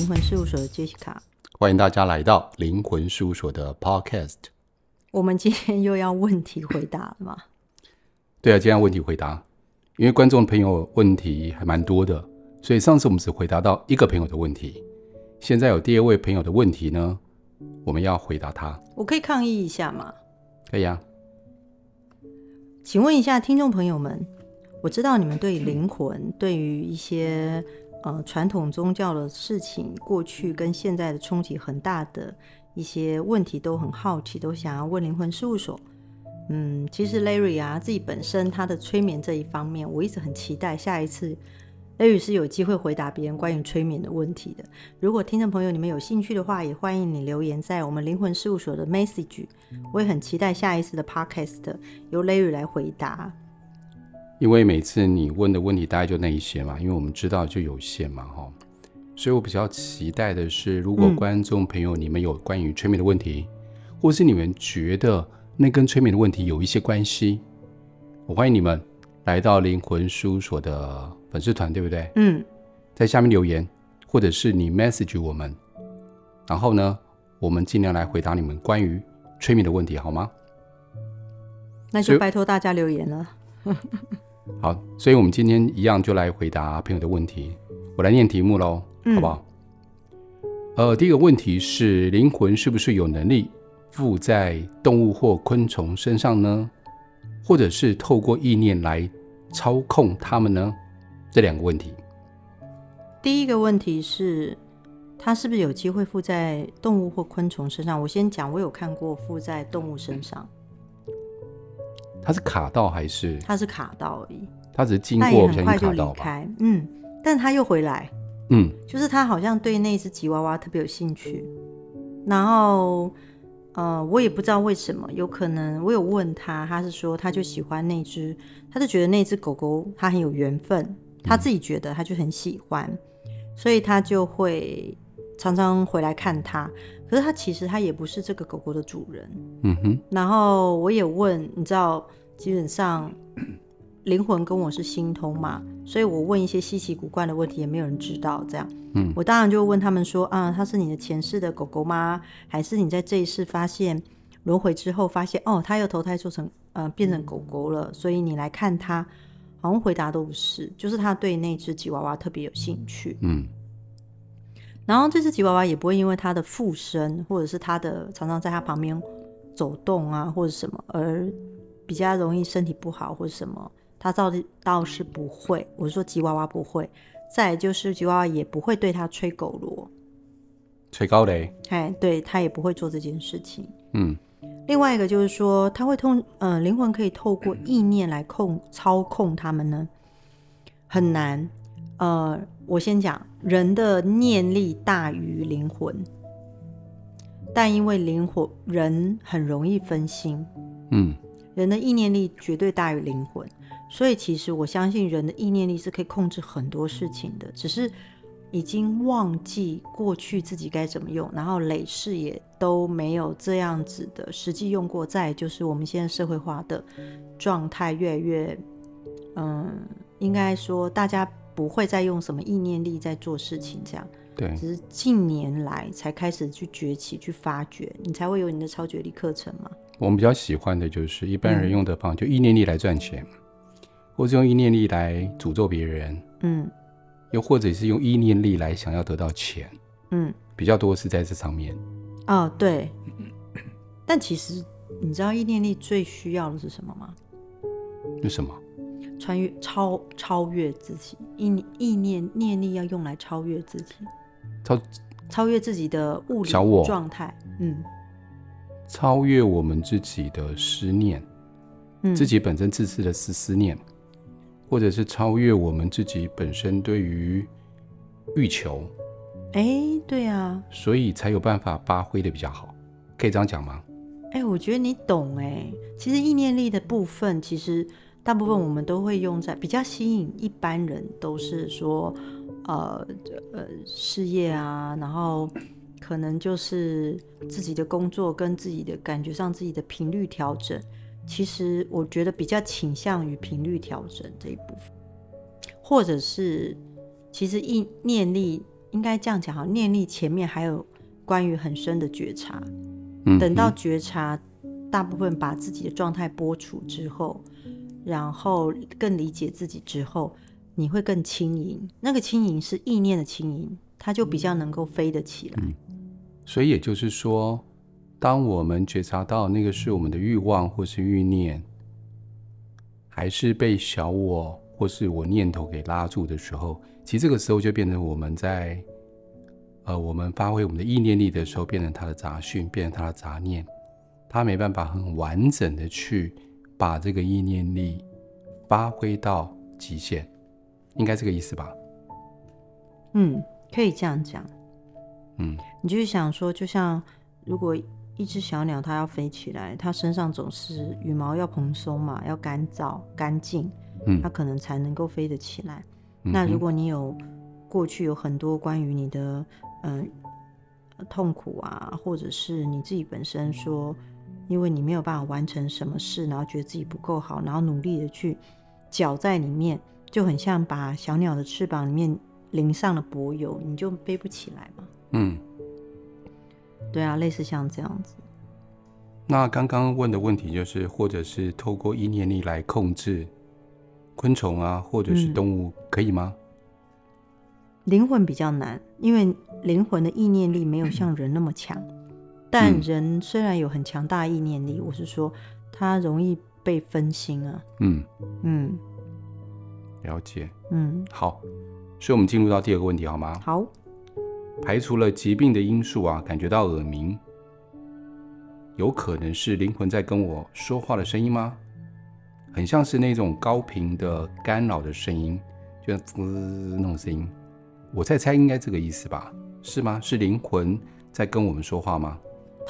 灵魂事务所的 Jessica，欢迎大家来到灵魂事务所的 Podcast。我们今天又要问题回答了吗？对啊，今天要问题回答，因为观众朋友问题还蛮多的，所以上次我们只回答到一个朋友的问题，现在有第二位朋友的问题呢，我们要回答他。我可以抗议一下吗？可以啊。请问一下听众朋友们，我知道你们对灵魂，对于一些呃传统宗教的事情，过去跟现在的冲击很大的。一些问题都很好奇，都想要问灵魂事务所。嗯，其实 Larry 啊，自己本身他的催眠这一方面，我一直很期待下一次 Larry 是有机会回答别人关于催眠的问题的。如果听众朋友你们有兴趣的话，也欢迎你留言在我们灵魂事务所的 message。我也很期待下一次的 podcast 由 Larry 来回答。因为每次你问的问题大概就那一些嘛，因为我们知道就有限嘛，哈。所以我比较期待的是，如果观众朋友你们有关于催眠的问题，嗯、或是你们觉得那跟催眠的问题有一些关系，我欢迎你们来到灵魂事务所的粉丝团，对不对？嗯，在下面留言，或者是你 message 我们，然后呢，我们尽量来回答你们关于催眠的问题，好吗？那就拜托大家留言了。好，所以我们今天一样就来回答朋友的问题，我来念题目喽。好不好？呃，第一个问题是：灵魂是不是有能力附在动物或昆虫身上呢？或者是透过意念来操控它们呢？这两个问题。第一个问题是，它是不是有机会附在动物或昆虫身上？我先讲，我有看过附在动物身上。它是卡到还是？他是卡到而已。他只是经过，很快就离开。嗯，但他又回来。嗯，就是他好像对那只吉娃娃特别有兴趣，然后，呃，我也不知道为什么，有可能我有问他，他是说他就喜欢那只，他就觉得那只狗狗他很有缘分，他自己觉得他就很喜欢，嗯、所以他就会常常回来看它。可是它其实它也不是这个狗狗的主人。嗯哼。然后我也问，你知道，基本上。灵魂跟我是心通嘛，所以我问一些稀奇古怪的问题，也没有人知道。这样，嗯，我当然就问他们说，啊，它是你的前世的狗狗吗？还是你在这一世发现轮回之后发现，哦，它又投胎做成，呃，变成狗狗了，所以你来看它？好像回答都不是，就是他对那只吉娃娃特别有兴趣，嗯。然后这只吉娃娃也不会因为它的附身，或者是它的常常在它旁边走动啊，或者什么，而比较容易身体不好或者什么。他倒倒是不会，我说吉娃娃不会。再就是吉娃娃也不会对它吹狗螺、吹高雷。哎，对他也不会做这件事情。嗯。另外一个就是说，它会通，呃，灵魂可以透过意念来控操控他们呢，很难。呃，我先讲，人的念力大于灵魂，但因为灵魂人很容易分心。嗯。人的意念力绝对大于灵魂。所以，其实我相信人的意念力是可以控制很多事情的，只是已经忘记过去自己该怎么用，然后累世也都没有这样子的实际用过。再就是我们现在社会化的状态越来越，嗯，应该说大家不会再用什么意念力在做事情，这样。对。只是近年来才开始去崛起、去发掘，你才会有你的超觉力课程嘛。我们比较喜欢的就是一般人用的方法，嗯、就意念力来赚钱。或是用意念力来诅咒别人，嗯，又或者是用意念力来想要得到钱，嗯，比较多是在这上面。哦，对。但其实你知道意念力最需要的是什么吗？是什么？穿越、超超越自己。意意念念力要用来超越自己，超超越自己的物理状态，嗯，超越我们自己的思念，嗯，自己本身自私的思思念。或者是超越我们自己本身对于欲求，哎，对啊，所以才有办法发挥的比较好，可以这样讲吗？哎，我觉得你懂哎。其实意念力的部分，其实大部分我们都会用在比较吸引一般人，都是说呃呃事业啊，然后可能就是自己的工作跟自己的感觉上自己的频率调整。其实我觉得比较倾向于频率调整这一部分，或者是其实意念力应该这样讲哈，念力前面还有关于很深的觉察，嗯，等到觉察大部分把自己的状态播出之后，然后更理解自己之后，你会更轻盈。那个轻盈是意念的轻盈，它就比较能够飞得起来。所以也就是说，当我们觉察到那个是我们的欲望或是欲念，还是被小我或是我念头给拉住的时候，其实这个时候就变成我们在，呃，我们发挥我们的意念力的时候，变成他的杂讯，变成他的杂念，他没办法很完整的去把这个意念力发挥到极限，应该这个意思吧？嗯，可以这样讲。嗯，你就是想说，就像如果一只小鸟它要飞起来，它身上总是羽毛要蓬松嘛，要干燥干净，嗯，它可能才能够飞得起来。嗯、那如果你有过去有很多关于你的嗯、呃、痛苦啊，或者是你自己本身说，因为你没有办法完成什么事，然后觉得自己不够好，然后努力的去搅在里面，就很像把小鸟的翅膀里面淋上了柏油，你就飞不起来嘛。嗯，对啊，类似像这样子。那刚刚问的问题就是，或者是透过意念力来控制昆虫啊，或者是动物，可以吗？灵魂比较难，因为灵魂的意念力没有像人那么强。但人虽然有很强大的意念力，我是说，它容易被分心啊。嗯嗯，了解。嗯，好，所以我们进入到第二个问题，好吗？好。排除了疾病的因素啊，感觉到耳鸣，有可能是灵魂在跟我说话的声音吗？很像是那种高频的干扰的声音，就像滋那种声音。我在猜，应该这个意思吧？是吗？是灵魂在跟我们说话吗？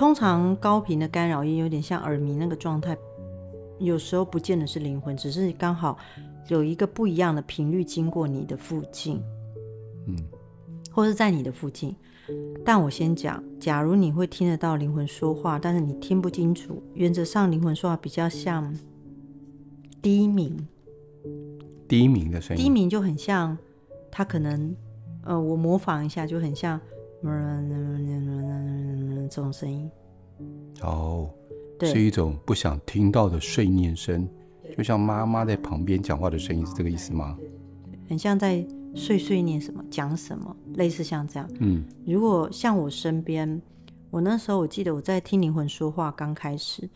通常高频的干扰音有点像耳鸣那个状态，有时候不见得是灵魂，只是刚好有一个不一样的频率经过你的附近，嗯，或是在你的附近。但我先讲，假如你会听得到灵魂说话，但是你听不清楚，原则上灵魂说话比较像低鸣，低鸣的声音，低鸣就很像它可能。呃，我模仿一下，就很像这种声音。哦，是一种不想听到的碎念声，就像妈妈在旁边讲话的声音，是这个意思吗？很像在碎碎念什么，讲什么，类似像这样。嗯，如果像我身边，我那时候我记得我在听灵魂说话刚开始，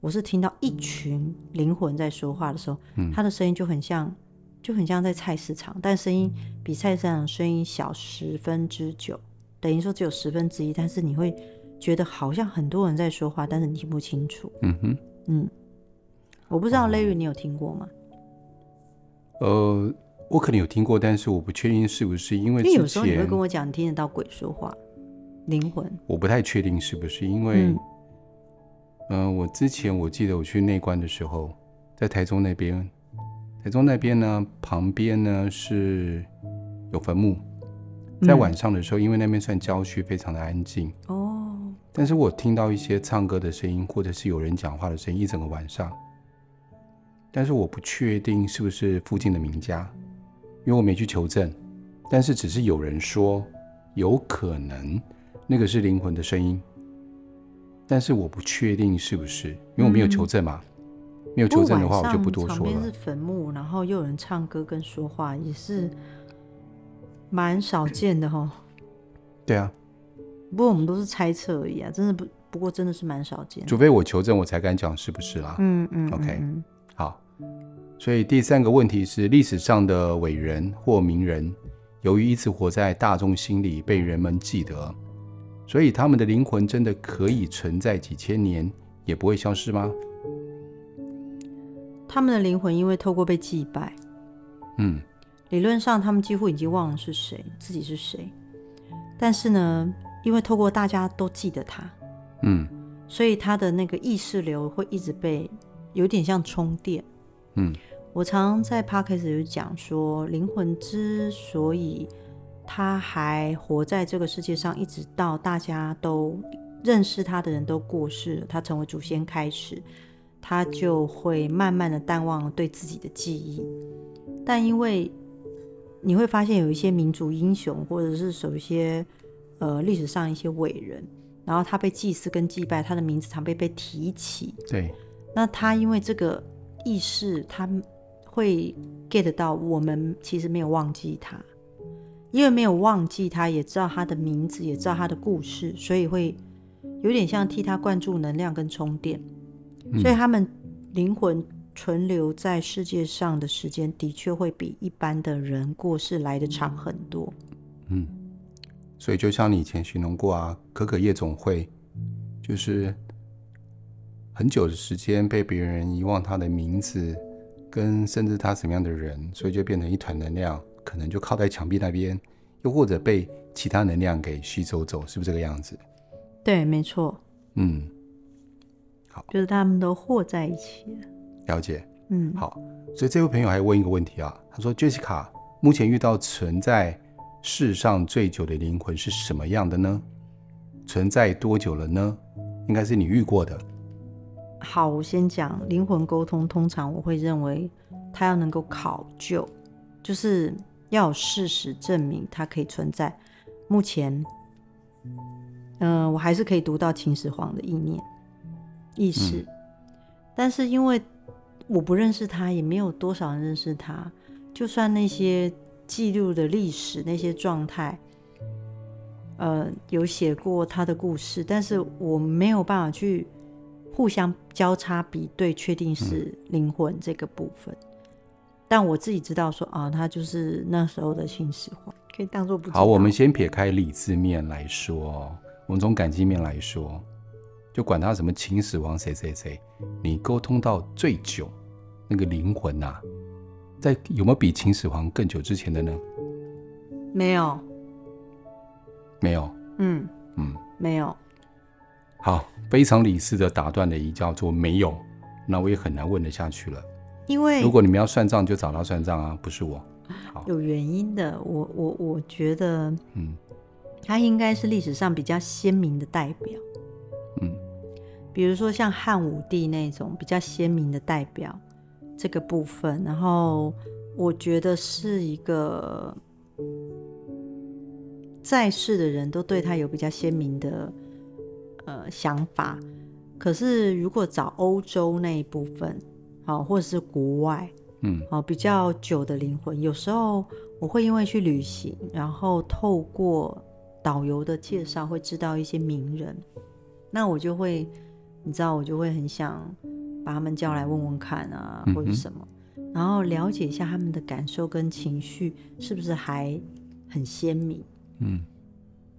我是听到一群灵魂在说话的时候，嗯，他的声音就很像。就很像在菜市场，但声音比菜市场声音小十分之九，等于说只有十分之一，但是你会觉得好像很多人在说话，但是你听不清楚。嗯哼，嗯，我不知道 Larry 你有听过吗？呃，我可能有听过，但是我不确定是不是因为，因为有时候你会跟我讲你听得到鬼说话，灵魂，我不太确定是不是因为，嗯、呃，我之前我记得我去内观的时候，在台中那边。台中那边呢，旁边呢是有坟墓，在晚上的时候，嗯、因为那边算郊区，非常的安静哦。但是我听到一些唱歌的声音，或者是有人讲话的声音，一整个晚上。但是我不确定是不是附近的名家，因为我没去求证。但是只是有人说，有可能那个是灵魂的声音，但是我不确定是不是，因为我没有求证嘛。嗯没有求证的话，我就不多说了。旁边是坟墓，然后又有人唱歌跟说话，也是蛮少见的哈。对啊，不过我们都是猜测而已啊，真的不，不过真的是蛮少见的。除非我求证，我才敢讲是不是啦。嗯嗯。OK，嗯好。所以第三个问题是，历史上的伟人或名人，由于一直活在大众心里，被人们记得，所以他们的灵魂真的可以存在几千年，也不会消失吗？他们的灵魂因为透过被祭拜，嗯，理论上他们几乎已经忘了是谁，自己是谁。但是呢，因为透过大家都记得他，嗯，所以他的那个意识流会一直被有点像充电。嗯，我常常在 Podcast 有讲说，灵魂之所以他还活在这个世界上，一直到大家都认识他的人都过世了，他成为祖先开始。他就会慢慢的淡忘了对自己的记忆，但因为你会发现有一些民族英雄，或者是有一些呃历史上一些伟人，然后他被祭祀跟祭拜，他的名字常被被提起。对，那他因为这个意识，他会 get 到我们其实没有忘记他，因为没有忘记他，也知道他的名字，也知道他的故事，所以会有点像替他灌注能量跟充电。嗯、所以他们灵魂。存留在世界上的时间的确会比一般的人过世来的长很多。嗯，所以就像你以前形容过啊，可可夜总会就是很久的时间被别人遗忘他的名字，跟甚至他什么样的人，所以就变成一团能量，可能就靠在墙壁那边，又或者被其他能量给吸走走，是不是这个样子？对，没错。嗯，好，就是他们都和在一起了。了解，嗯，好，所以这位朋友还问一个问题啊，他说：“Jessica，目前遇到存在世上最久的灵魂是什么样的呢？存在多久了呢？应该是你遇过的。”好，我先讲灵魂沟通，通常我会认为他要能够考究，就是要有事实证明它可以存在。目前，嗯、呃，我还是可以读到秦始皇的意念、意识，嗯、但是因为。我不认识他，也没有多少人认识他。就算那些记录的历史，那些状态，呃，有写过他的故事，但是我没有办法去互相交叉比对，确定是灵魂这个部分。嗯、但我自己知道说啊，他就是那时候的秦始皇，可以当做不知道。好，我们先撇开理智面来说，我们从感情面来说，就管他什么秦始皇谁谁谁，你沟通到最久。那个灵魂呐、啊，在有没有比秦始皇更久之前的呢？没有，没有。嗯嗯，没有。好，非常理智的打断了一叫做没有，那我也很难问得下去了。因为如果你们要算账，就找他算账啊，不是我。有原因的。我我我觉得，嗯，他应该是历史上比较鲜明的代表。嗯，比如说像汉武帝那种比较鲜明的代表。这个部分，然后我觉得是一个在世的人都对他有比较鲜明的呃想法。可是如果找欧洲那一部分，好，或者是国外，嗯，好，比较久的灵魂，有时候我会因为去旅行，然后透过导游的介绍，会知道一些名人，那我就会，你知道，我就会很想。把他们叫来问问看啊，或者什么，嗯、然后了解一下他们的感受跟情绪是不是还很鲜明。嗯，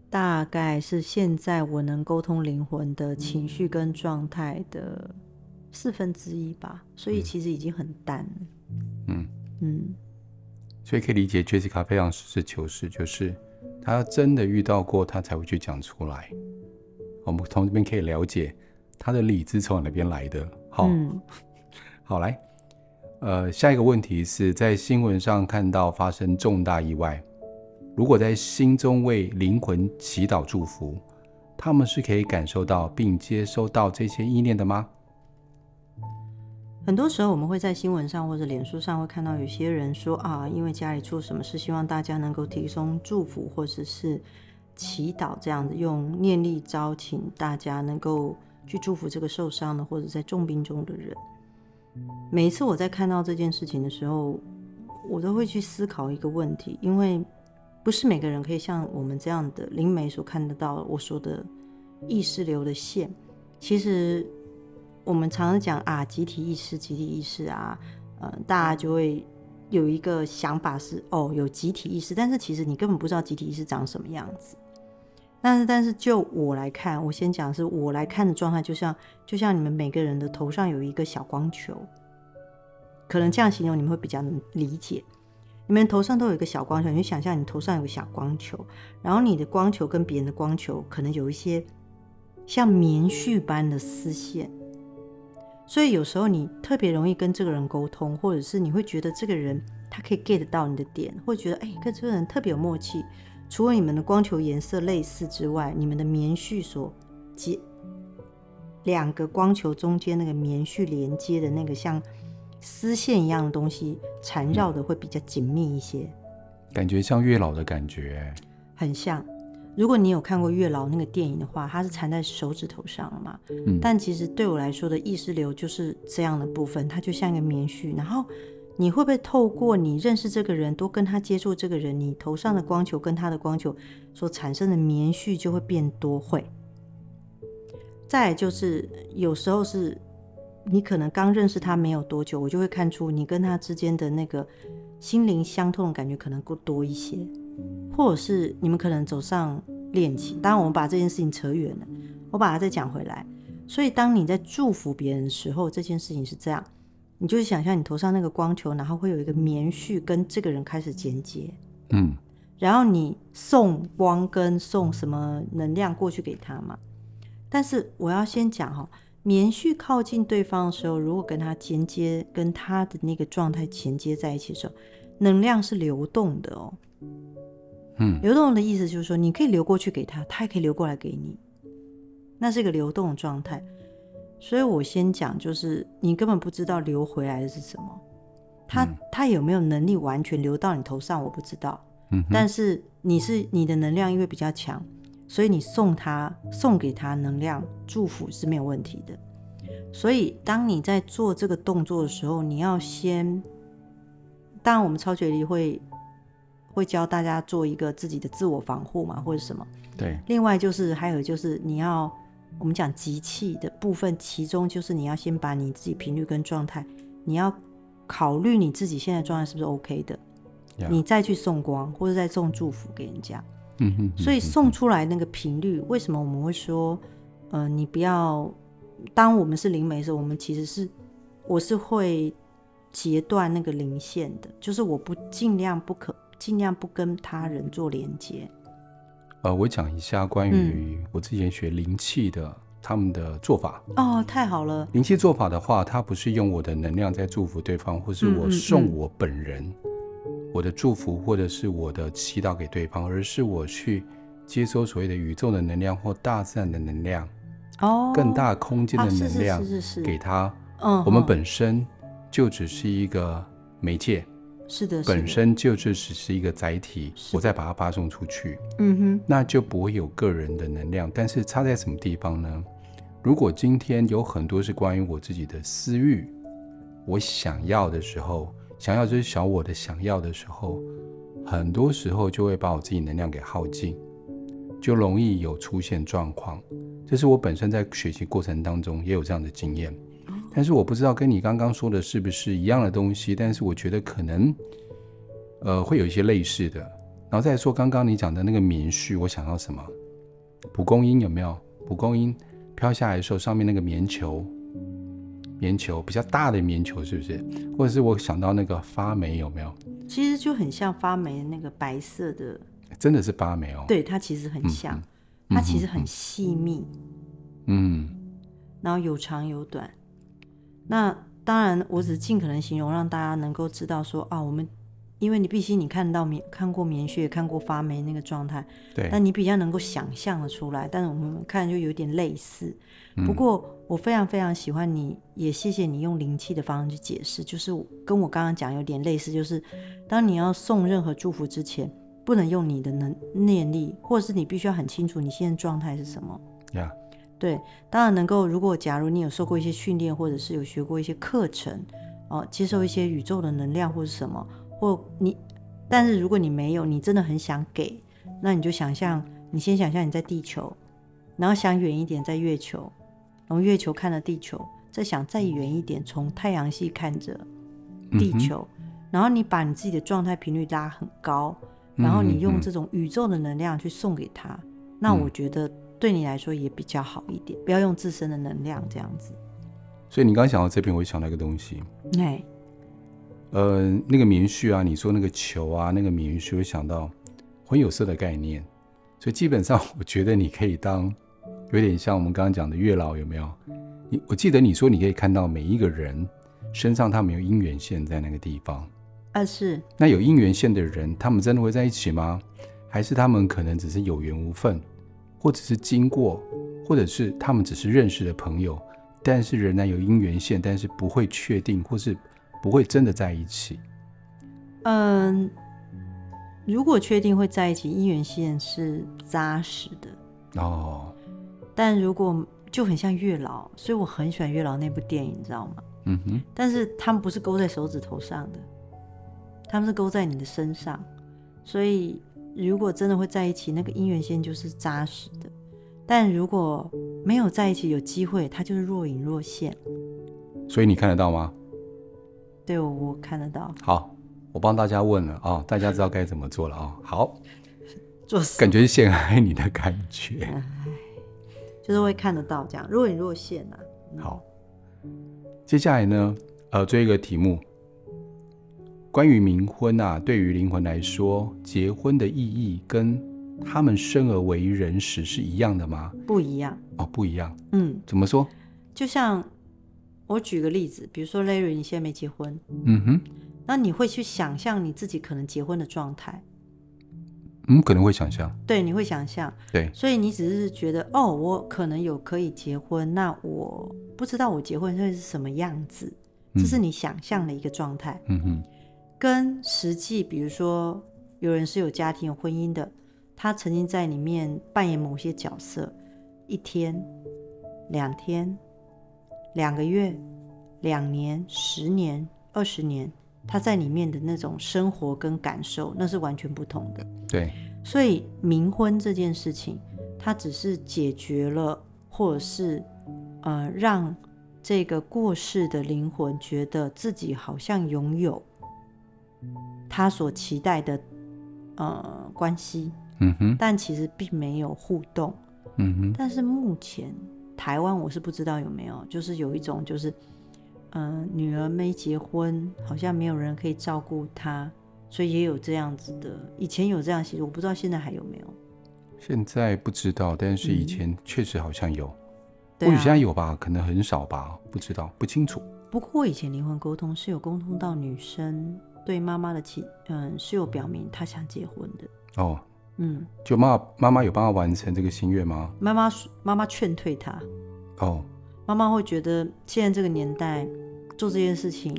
大概是现在我能沟通灵魂的情绪跟状态的四分之一吧，所以其实已经很淡了。嗯嗯，所以可以理解 Jessica 非常实事求是，就是他真的遇到过，他才会去讲出来。我们从这边可以了解他的理智从哪边来的。好，嗯、好来，呃，下一个问题是在新闻上看到发生重大意外，如果在心中为灵魂祈祷祝福，他们是可以感受到并接收到这些意念的吗？很多时候我们会在新闻上或者脸书上会看到有些人说啊，因为家里出什么事，希望大家能够提供祝福或者是祈祷，这样子用念力招请大家能够。去祝福这个受伤的或者在重病中的人。每一次我在看到这件事情的时候，我都会去思考一个问题，因为不是每个人可以像我们这样的灵媒所看得到我说的意识流的线。其实我们常常讲啊，集体意识，集体意识啊，呃，大家就会有一个想法是哦，有集体意识，但是其实你根本不知道集体意识长什么样子。但是，但是就我来看，我先讲的是我来看的状态，就像就像你们每个人的头上有一个小光球，可能这样形容你们会比较能理解。你们头上都有一个小光球，你就想象你头上有个小光球，然后你的光球跟别人的光球可能有一些像棉絮般的丝线，所以有时候你特别容易跟这个人沟通，或者是你会觉得这个人他可以 get 到你的点，会觉得哎，跟这个人特别有默契。除了你们的光球颜色类似之外，你们的棉絮所接两个光球中间那个棉絮连接的那个像丝线一样的东西缠绕的会比较紧密一些。感觉像月老的感觉，很像。如果你有看过月老那个电影的话，它是缠在手指头上了嘛？嗯，但其实对我来说的意识流就是这样的部分，它就像一个棉絮。然后你会不会透过你认识这个人，多跟他接触这个人，你头上的光球跟他的光球所产生的棉絮就会变多？会。再就是有时候是你可能刚认识他没有多久，我就会看出你跟他之间的那个心灵相通的感觉可能够多一些。或者是你们可能走上恋情，当然我们把这件事情扯远了，我把它再讲回来。所以当你在祝福别人的时候，这件事情是这样，你就是想象你头上那个光球，然后会有一个棉絮跟这个人开始连接，嗯，然后你送光跟送什么能量过去给他嘛。但是我要先讲哈，棉絮靠近对方的时候，如果跟他连接，跟他的那个状态连接在一起的时候，能量是流动的哦。嗯，流动的意思就是说，你可以流过去给他，他也可以流过来给你，那是一个流动的状态。所以我先讲，就是你根本不知道流回来的是什么，他、嗯、他有没有能力完全流到你头上，我不知道。嗯，但是你是你的能量因为比较强，所以你送他送给他能量祝福是没有问题的。所以当你在做这个动作的时候，你要先，当然我们超觉力会。会教大家做一个自己的自我防护嘛，或者什么？对。另外就是还有就是你要我们讲集气的部分，其中就是你要先把你自己频率跟状态，你要考虑你自己现在状态是不是 OK 的.你再去送光或者再送祝福给人家。嗯哼。所以送出来那个频率，为什么我们会说，呃，你不要当我们是灵媒的时候，我们其实是我是会截断那个灵线的，就是我不尽量不可。尽量不跟他人做连接。呃，我讲一下关于我之前学灵气的、嗯、他们的做法。哦，太好了！灵气做法的话，它不是用我的能量在祝福对方，或是我送我本人、嗯嗯嗯、我的祝福，或者是我的祈祷给对方，而是我去接收所谓的宇宙的能量或大自然的能量，哦，更大空间的能量是是是给他。嗯，我们本身就只是一个媒介。是的，本身就是只是一个载体，我再把它发送出去，嗯哼，那就不会有个人的能量。但是差在什么地方呢？如果今天有很多是关于我自己的私欲，我想要的时候，想要就是小我的想要的时候，很多时候就会把我自己能量给耗尽，就容易有出现状况。这是我本身在学习过程当中也有这样的经验。但是我不知道跟你刚刚说的是不是一样的东西，但是我觉得可能，呃，会有一些类似的。然后再说刚刚你讲的那个棉絮，我想到什么？蒲公英有没有？蒲公英飘下来的时候，上面那个棉球，棉球比较大的棉球，是不是？或者是我想到那个发霉有没有？其实就很像发霉的那个白色的，真的是发霉哦。对，它其实很像，嗯嗯、它其实很细密，嗯，然后有长有短。那当然，我只尽可能形容让大家能够知道说啊，我们因为你必须你看到棉看过棉絮，看过发霉那个状态，对，但你比较能够想象的出来。但是我们看就有点类似。不过我非常非常喜欢你，也谢谢你用灵气的方式去解释，就是跟我刚刚讲有点类似，就是当你要送任何祝福之前，不能用你的能念力，或者是你必须要很清楚你现在状态是什么。Yeah. 对，当然能够。如果假如你有受过一些训练，或者是有学过一些课程，哦、呃，接受一些宇宙的能量或者什么，或你，但是如果你没有，你真的很想给，那你就想象，你先想象你在地球，然后想远一点在月球，从月球看着地球，再想再远一点，从太阳系看着地球，嗯，然后你把你自己的状态频率拉很高，然后你用这种宇宙的能量去送给他，嗯，那我觉得。对你来说也比较好一点，不要用自身的能量这样子。所以你刚刚想到这边，我会想到一个东西。哎，呃，那个棉絮啊，你说那个球啊，那个棉絮，会想到混有色的概念。所以基本上，我觉得你可以当有点像我们刚刚讲的月老，有没有？你我记得你说你可以看到每一个人身上他们有姻缘线在那个地方。啊，是。那有姻缘线的人，他们真的会在一起吗？还是他们可能只是有缘无分？或者是经过，或者是他们只是认识的朋友，但是仍然有姻缘线，但是不会确定，或是不会真的在一起。嗯，如果确定会在一起，姻缘线是扎实的哦。但如果就很像月老，所以我很喜欢月老那部电影，你知道吗？嗯哼。但是他们不是勾在手指头上的，他们是勾在你的身上。所以如果真的会在一起，那个姻缘线就是扎实的。但如果没有在一起，有机会，它就是若隐若现。所以你看得到吗？对，我我看得到。好，我帮大家问了啊、哦，大家知道该怎么做了啊、哦。好，做感觉是陷害你的感觉。就是会看得到这样若隐若现啊。好，接下来呢，呃，做一个题目，关于冥婚啊，对于灵魂来说，结婚的意义跟他们生而为人时是一样的吗？不一样。哦，不一样。嗯，怎么说？就像我举个例子，比如说 Larry，你现在没结婚，嗯哼，那你会去想象你自己可能结婚的状态。嗯，可能会想象，对，你会想象，对，所以你只是觉得，哦，我可能有可以结婚，那我不知道我结婚会是什么样子，这是你想象的一个状态，嗯哼，跟实际，比如说有人是有家庭有婚姻的，他曾经在里面扮演某些角色，一天、两天、两个月、两年、十年、二十年。他在里面的那种生活跟感受，那是完全不同的。对，所以冥婚这件事情，它只是解决了，或者是呃，让这个过世的灵魂觉得自己好像拥有他所期待的呃关系。嗯哼，但其实并没有互动。嗯哼，但是目前台湾我是不知道有没有，就是有一种就是。嗯、呃，女儿没结婚，好像没有人可以照顾她，所以也有这样子的。以前有这样习俗，我不知道现在还有没有。现在不知道，但是以前确实好像有。嗯、或许现在有吧，可能很少吧，不知道，不清楚。不过以前灵魂沟通是有沟通到女生对妈妈的情，嗯，是有表明她想结婚的。哦，嗯，就妈妈妈有帮她完成这个心愿吗？妈妈妈妈劝退她。哦。妈妈会觉得现在这个年代做这件事情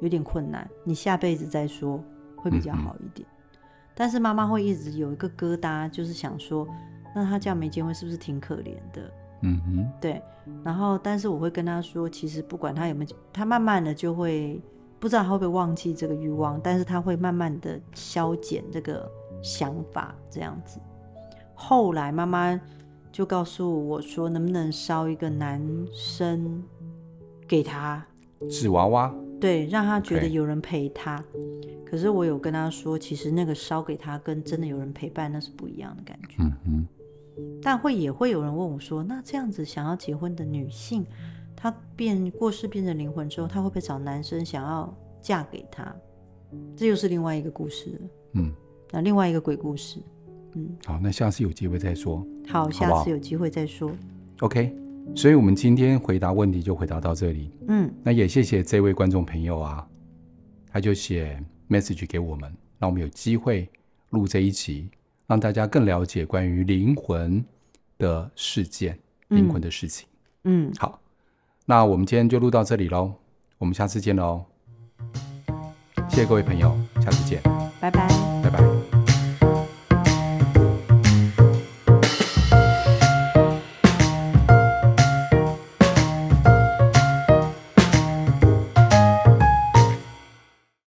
有点困难，你下辈子再说会比较好一点。嗯嗯，但是妈妈会一直有一个疙瘩，就是想说，那她这样没结婚是不是挺可怜的？嗯哼，对。然后，但是我会跟她说，其实不管她有没有，她慢慢的就会不知道他会不会忘记这个欲望，但是他会慢慢的消减这个想法，这样子。后来妈妈。就告诉我说，能不能烧一个男生给他纸娃娃？对，让他觉得有人陪他。可是我有跟他说，其实那个烧给他跟真的有人陪伴那是不一样的感觉。嗯嗯。但会也会有人问我说，那这样子想要结婚的女性，她变过世变成灵魂之后，她会不会找男生想要嫁给他？这又是另外一个故事了。嗯，那另外一个鬼故事。嗯，好，那下次有机会再说。好，下次有机会再说。OK，所以我们今天回答问题就回答到这里。嗯，那也谢谢这位观众朋友啊，他就写 message 给我们，让我们有机会录这一集，让大家更了解关于灵魂的事件、灵魂的事情。嗯，好，那我们今天就录到这里喽，我们下次见喽。谢谢各位朋友，下次见，拜拜。